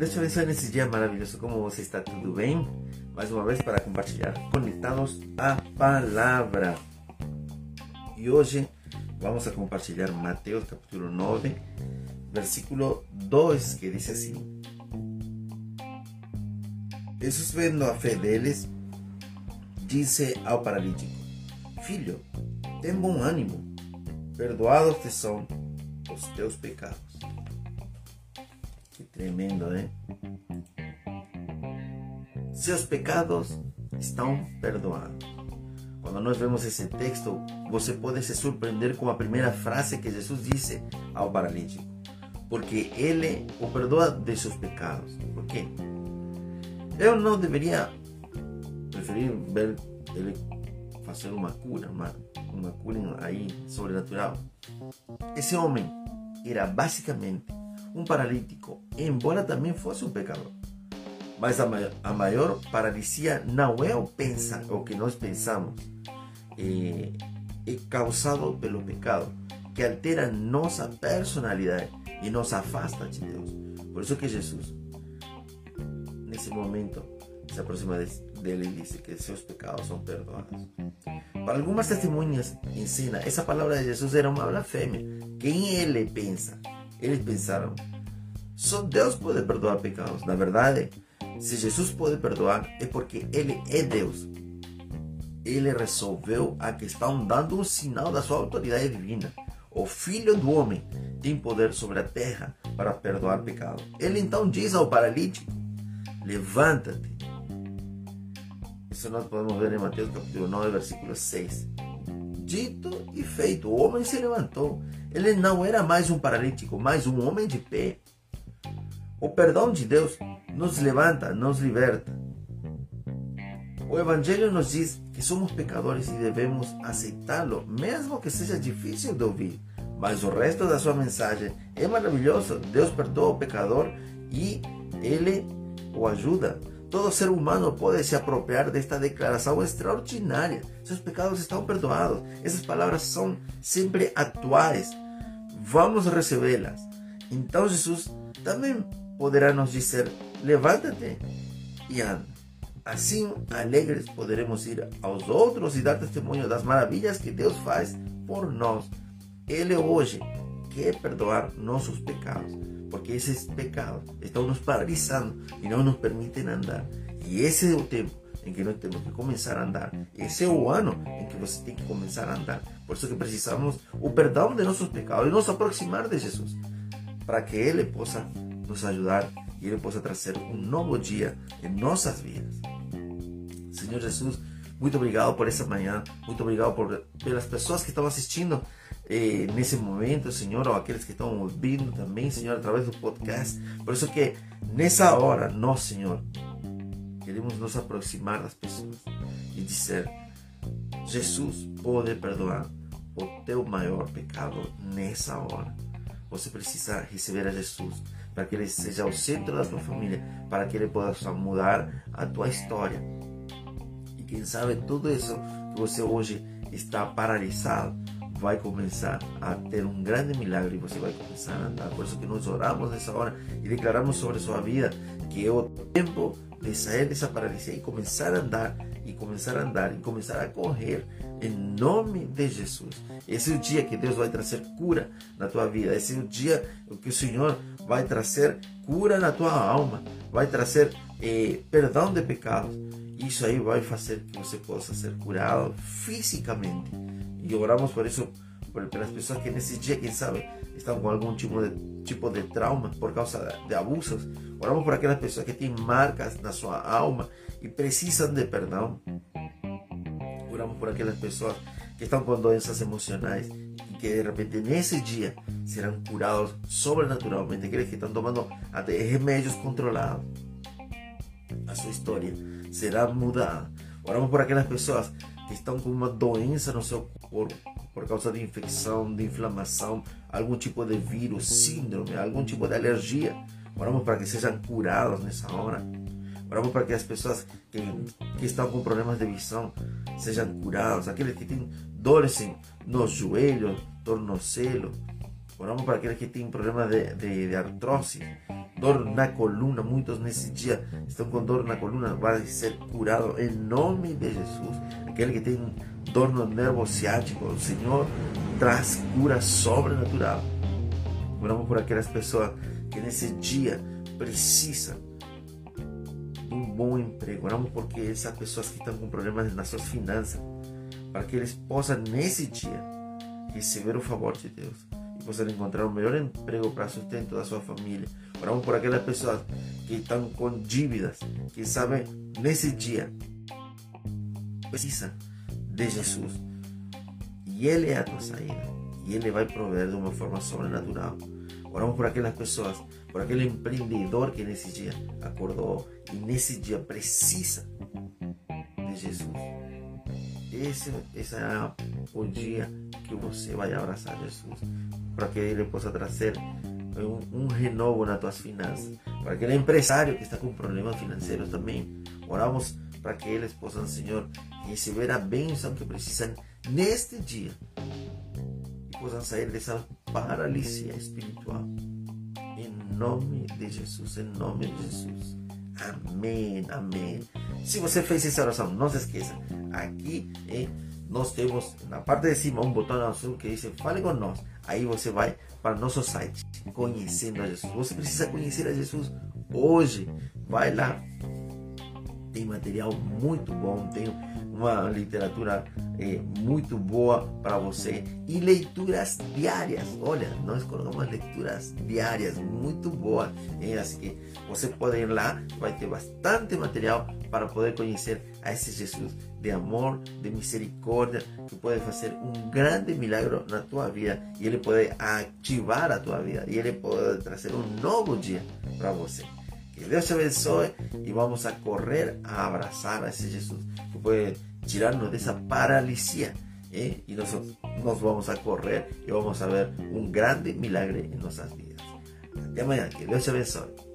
Deixa eu abençoar nesse dia maravilhoso. Como você está? Tudo bem? Mais uma vez para compartilhar. Conectados à palavra. E hoje vamos a compartilhar Mateus capítulo 9, versículo 2, que diz assim: Jesus, vendo a fé deles, disse ao paralítico: Filho, tem bom ânimo, perdoados te são os teus pecados. Tremendo, né? Seus pecados estão perdoados. Quando nós vemos esse texto, você pode se surpreender com a primeira frase que Jesus disse ao paralítico. Porque ele o perdoa de seus pecados. Por quê? Eu não deveria preferir ver ele fazer uma cura, uma cura aí sobrenatural. Esse homem era basicamente um paralítico, embora também fosse um pecador. Mas a maior, a maior paralisia o, que nós pensamos, é, é causado pelo pecado, que altera nossa personalidade e nos afasta de Deus. Por isso que Jesus, nesse momento, se aproxima dele e diz que seus pecados são perdoados. Para algumas testemunhas ensina, essa palavra de Jesus era uma blasfêmia. Quem ele pensa? Eles pensaram, só Deus pode perdoar pecados. Na verdade, se Jesus pode perdoar, é porque ele é Deus. Ele resolveu a questão dando um sinal da sua autoridade divina. O Filho do Homem tem poder sobre a terra para perdoar pecado. Ele então diz ao paralítico: Levanta-te isso nós podemos ver em Mateus capítulo 9, versículo 6. Dito e feito, o homem se levantou. Ele não era mais um paralítico, mas um homem de pé. O perdão de Deus nos levanta, nos liberta. O Evangelho nos diz que somos pecadores e devemos aceitá-lo, mesmo que seja difícil de ouvir. Mas o resto da sua mensagem é maravilhoso. Deus perdoa o pecador e ele o ajuda. Todo ser humano pode se apropriar desta declaração extraordinária. Seus pecados estão perdoados. Essas palavras são sempre atuais. Vamos recebê-las. Então Jesus também poderá nos dizer: levanta-te e anda. Assim, alegres, poderemos ir aos outros e dar testemunho das maravilhas que Deus faz por nós. Ele hoje quer perdoar nossos pecados porque esses pecados estão nos paralisando e não nos permitem andar. E esse é o tempo em que nós temos que começar a andar. Esse é o ano em que você tem que começar a andar. Por isso que precisamos o perdão de nossos pecados e nos aproximar de Jesus, para que Ele possa nos ajudar e Ele possa trazer um novo dia em nossas vidas. Senhor Jesus, muito obrigado por essa manhã, muito obrigado por pelas pessoas que estão assistindo eh, nesse momento, Senhor, ou aqueles que estão ouvindo também, Senhor, através do podcast. Por isso que nessa hora, nós, Senhor, queremos nos aproximar das pessoas e dizer: Jesus pode perdoar o teu maior pecado nessa hora. Você precisa receber a Jesus para que Ele seja o centro da tua família, para que Ele possa mudar a tua história. Quem sabe tudo isso que você hoje está paralisado, vai começar a ter um grande milagre e você vai começar a andar. Por isso que nós oramos nessa hora e declaramos sobre a sua vida que é o tempo de sair dessa paralisia e começar a andar e começar a andar e começar a correr em nome de Jesus. Esse é o dia que Deus vai trazer cura na tua vida. Esse é o dia que o Senhor vai trazer cura na tua alma, vai trazer eh, perdão de pecados. Isso aí vai fazer que você possa ser curado fisicamente e oramos por isso, por, pelas pessoas que nesse dia, quem sabe, estão com algum tipo de, tipo de trauma por causa de abusos. Oramos por aquelas pessoas que têm marcas na sua alma e precisam de perdão. Oramos por aquelas pessoas que estão com doenças emocionais e que de repente nesse dia serão curados sobrenaturalmente. Aqueles que estão tomando até remédios controlados. A sua história será mudada. Oramos por aquelas pessoas que estão com uma doença no seu corpo por causa de infecção, de inflamação, algum tipo de vírus, síndrome, algum tipo de alergia. Oramos para que sejam curados nessa hora. Oramos para que as pessoas que, que estão com problemas de visão sejam curados. Aqueles que têm dores nos joelhos, tornozelo. Oramos para aqueles que têm problemas de, de, de artrose, dor na coluna. Muitos nesse dia estão com dor na coluna, vai ser curado em nome de Jesus. Aquele que tem dor no nervo ciático, o Senhor traz cura sobrenatural. Oramos por aquelas pessoas que nesse dia precisam de um bom emprego. Oramos porque essas pessoas que estão com problemas nas suas finanças, para que eles possam nesse dia receber o favor de Deus e possam encontrar o melhor emprego para sustento da sua família. Oramos por aquelas pessoas que estão com dívidas, que sabem nesse dia precisam de Jesus. E Ele é a tua saída. E Ele vai prover de uma forma sobrenatural. Oramos por aquelas pessoas, por aquele empreendedor que nesse dia acordou e nesse dia precisa de Jesus. Esse, esse é o dia que você vai abraçar Jesus, para que Ele possa trazer um, um renovo nas tuas finanças. Para aquele empresário que está com problemas financeiros também, oramos para que eles possam, Senhor, receber a bênção que precisam neste dia e possam sair dessa paralisia espiritual. Em nome de Jesus, em nome de Jesus. Amém, amém. Se você fez essa oração, não se esqueça. Aqui eh, nós temos na parte de cima um botão azul que diz Fale com nós. Aí você vai para nosso site, conhecendo a Jesus. Você precisa conhecer a Jesus hoje. Vai lá. Tem material muito bom, tem uma literatura é, muito boa para você e leituras diárias. Olha, nós colocamos leituras diárias muito boas. É, assim que você pode ir lá, vai ter bastante material para poder conhecer a esse Jesus de amor, de misericórdia, que pode fazer um grande milagre na tua vida e ele pode ativar a tua vida e ele pode trazer um novo dia para você. Que Deus te abençoe y vamos a correr a abrazar a ese Jesús que puede tirarnos de esa paralisia. ¿eh? Y nosotros nos vamos a correr y vamos a ver un grande milagre en nuestras vidas. Hasta mañana, que Dios te bendiga.